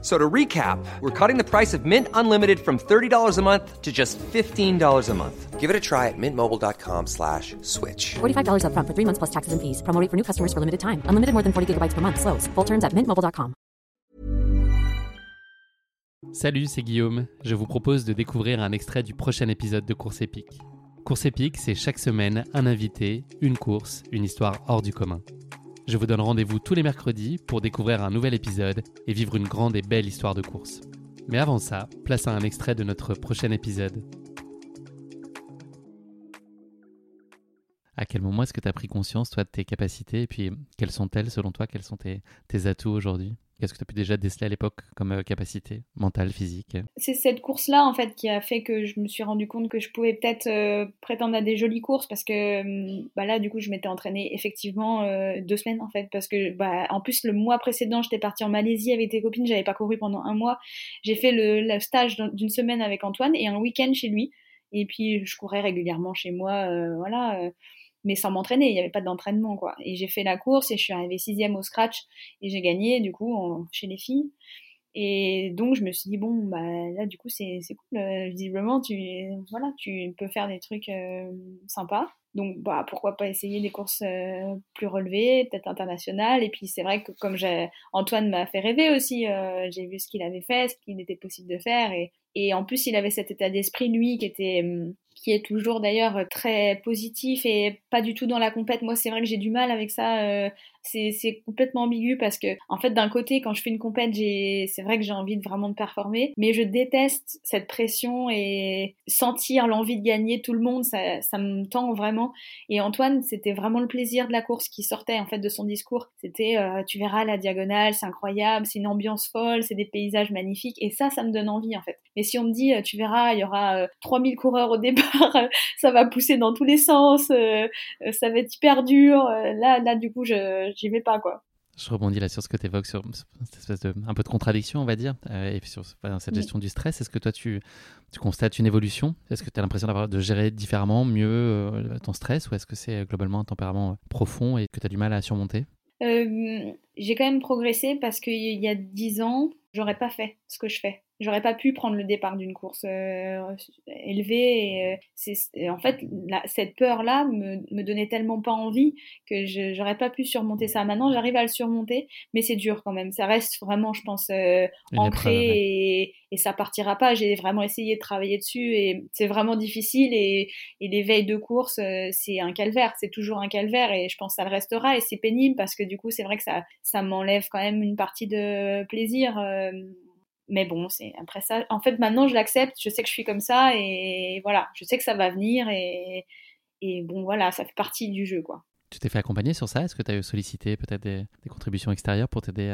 So to recap, we're cutting the price of Mint Unlimited from $30 a month to just $15 a month. Give it a try at mintmobile.com slash switch. $45 upfront for three months plus taxes and fees. Promo rate for new customers for limited time. Unlimited more than 40 gigabytes per month. Slows. Full terms at mintmobile.com. Salut, c'est Guillaume. Je vous propose de découvrir un extrait du prochain épisode de Course épique. Course épique, c'est chaque semaine un invité, une course, une histoire hors du commun. Je vous donne rendez-vous tous les mercredis pour découvrir un nouvel épisode et vivre une grande et belle histoire de course. Mais avant ça, place à un extrait de notre prochain épisode. À quel moment est-ce que tu as pris conscience, toi, de tes capacités et puis quelles sont-elles, selon toi, quels sont tes, tes atouts aujourd'hui? Qu'est-ce que tu as pu déjà déceler à l'époque comme euh, capacité mentale, physique? C'est cette course-là, en fait, qui a fait que je me suis rendu compte que je pouvais peut-être euh, prétendre à des jolies courses parce que hum, bah là, du coup, je m'étais entraînée effectivement euh, deux semaines, en fait. Parce que, bah, en plus, le mois précédent, j'étais partie en Malaisie avec tes copines, j'avais pas couru pendant un mois. J'ai fait le, le stage d'une semaine avec Antoine et un week-end chez lui. Et puis, je courais régulièrement chez moi, voilà mais sans m'entraîner, il n'y avait pas d'entraînement quoi. Et j'ai fait la course et je suis arrivée sixième au scratch et j'ai gagné du coup chez les filles. Et donc je me suis dit bon bah là du coup c'est cool, euh, visiblement tu voilà tu peux faire des trucs euh, sympas. Donc bah pourquoi pas essayer des courses euh, plus relevées, peut-être internationales. Et puis c'est vrai que comme Antoine m'a fait rêver aussi, j'ai vu ce qu'il avait fait, ce qu'il était possible de faire et, et en plus il avait cet état d'esprit lui qui était hum, qui est toujours d'ailleurs très positif et pas du tout dans la compète. Moi, c'est vrai que j'ai du mal avec ça. Euh, c'est complètement ambigu parce que, en fait, d'un côté, quand je fais une compète, c'est vrai que j'ai envie de vraiment de performer, mais je déteste cette pression et sentir l'envie de gagner tout le monde, ça, ça me tend vraiment. Et Antoine, c'était vraiment le plaisir de la course qui sortait en fait de son discours. C'était, euh, tu verras la diagonale, c'est incroyable, c'est une ambiance folle, c'est des paysages magnifiques, et ça, ça me donne envie en fait. Mais si on me dit, euh, tu verras, il y aura 3000 coureurs au départ, ça va pousser dans tous les sens, euh, euh, ça va être hyper dur. Euh, là, là, du coup, je j'y vais pas, quoi. Je rebondis là sur ce que tu évoques, sur cette espèce de un peu de contradiction, on va dire, et puis sur cette gestion du stress. Est-ce que toi, tu, tu constates une évolution? Est-ce que tu as l'impression d'avoir de gérer différemment, mieux ton stress, ou est-ce que c'est globalement un tempérament profond et que tu as du mal à surmonter? J'ai quand même progressé parce qu'il y a dix ans, j'aurais pas fait ce que je fais j'aurais pas pu prendre le départ d'une course euh, élevée. Et, euh, c'est, en fait, cette peur-là me, me donnait tellement pas envie que je j'aurais pas pu surmonter ça. Maintenant, j'arrive à le surmonter, mais c'est dur quand même. Ça reste vraiment, je pense, euh, ancré et, et, ça partira pas. J'ai vraiment essayé de travailler dessus et c'est vraiment difficile. Et, et les veilles de course, c'est un calvaire. C'est toujours un calvaire et je pense que ça le restera. Et c'est pénible parce que du coup, c'est vrai que ça, ça m'enlève quand même une partie de plaisir mais bon, c'est après ça. En fait, maintenant, je l'accepte. Je sais que je suis comme ça et voilà, je sais que ça va venir et, et bon, voilà, ça fait partie du jeu, quoi. Tu t'es fait accompagner sur ça? Est-ce que tu as sollicité peut-être des, contributions extérieures pour t'aider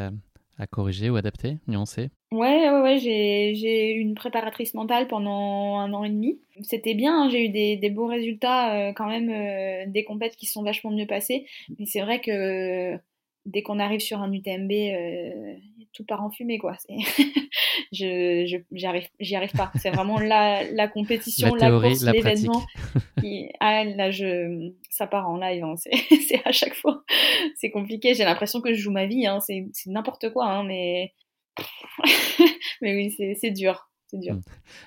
à, corriger ou adapter, nuancer? Ouais, ouais, ouais j'ai eu une préparatrice mentale pendant un an et demi. C'était bien, hein, j'ai eu des, des, beaux résultats euh, quand même, euh, des compètes qui sont vachement mieux passées. Mais c'est vrai que dès qu'on arrive sur un UTMB, euh, tout part en fumée, quoi. je, j'y arrive, j'y arrive pas. C'est vraiment la, la compétition, la, course, l'événement. ah, là, je, ça part en live. Hein. C'est, à chaque fois, c'est compliqué. J'ai l'impression que je joue ma vie. Hein. C'est, n'importe quoi, hein, mais, mais oui, c'est, c'est dur. Dur.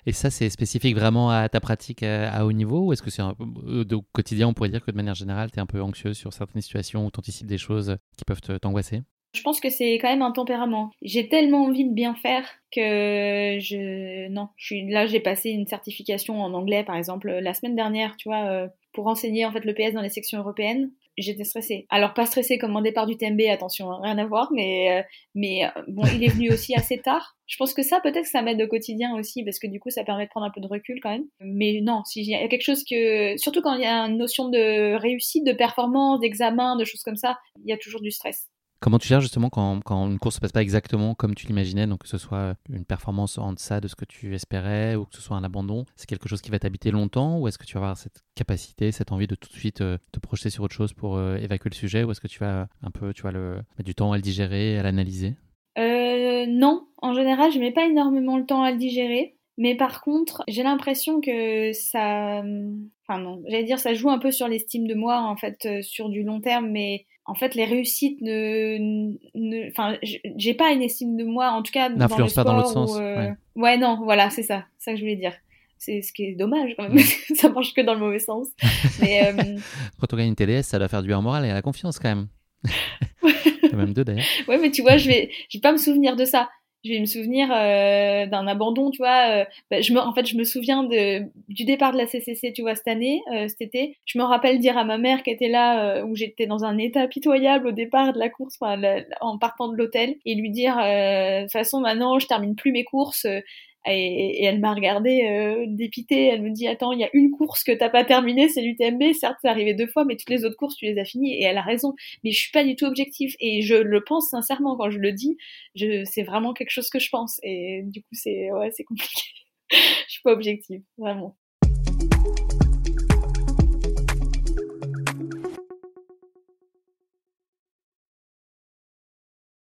Et ça, c'est spécifique vraiment à ta pratique à, haut niveau Ou est-ce que c'est un, euh, au quotidien, on pourrait dire que de manière générale, tu es un peu anxieuse sur certaines situations où tu anticipes des choses qui peuvent t'angoisser? Je pense que c'est quand même un tempérament. J'ai tellement envie de bien faire que je non, je suis là j'ai passé une certification en anglais par exemple la semaine dernière, tu vois, euh, pour enseigner en fait le PS dans les sections européennes. J'étais stressée. Alors pas stressée comme mon départ du TMB, attention, hein, rien à voir, mais euh, mais euh, bon, il est venu aussi assez tard. Je pense que ça peut-être que ça m'aide au quotidien aussi parce que du coup ça permet de prendre un peu de recul quand même. Mais non, si y a quelque chose que surtout quand il y a une notion de réussite, de performance, d'examen, de choses comme ça, il y a toujours du stress. Comment tu gères justement quand, une course ne se passe pas exactement comme tu l'imaginais, donc que ce soit une performance en deçà de ce que tu espérais ou que ce soit un abandon C'est quelque chose qui va t'habiter longtemps ou est-ce que tu vas avoir cette capacité, cette envie de tout de suite euh, te projeter sur autre chose pour euh, évacuer le sujet ou est-ce que tu vas un peu tu vas le, mettre du temps à le digérer, à l'analyser? Euh, Non, en général, je mets pas énormément le temps à le digérer. Mais par contre, j'ai l'impression que ça, enfin non, j'allais dire ça joue un peu sur l'estime de moi en fait euh, sur du long terme, mais en fait les réussites ne, ne... enfin j'ai pas une estime de moi en tout cas dans le pas dans l'autre sens. Euh, ouais. non, voilà c'est ça, ça que je voulais dire. C'est ce qui est dommage quand même, ça marche que dans le mauvais sens. mais, euh... Quand on gagne une TDS, ça doit faire du bien moral et à la confiance quand même. même deux d'ailleurs. Ouais, mais tu vois, je vais, je vais pas me souvenir de ça je vais me souvenir euh, d'un abandon, tu vois. Euh, bah, je me, en fait, je me souviens de, du départ de la CCC, tu vois, cette année, euh, cet été. Je me rappelle dire à ma mère qui était là, où j'étais dans un état pitoyable au départ de la course, en partant de l'hôtel, et lui dire, de toute façon, maintenant, je termine plus mes courses. Et, elle m'a regardé euh, dépitée. Elle me dit Attends, il y a une course que t'as pas terminée, c'est l'UTMB. Certes, c'est arrivé deux fois, mais toutes les autres courses, tu les as finies. Et elle a raison. Mais je suis pas du tout objective. Et je le pense sincèrement quand je le dis. Je, c'est vraiment quelque chose que je pense. Et du coup, c'est ouais, c'est compliqué. je suis pas objective, vraiment.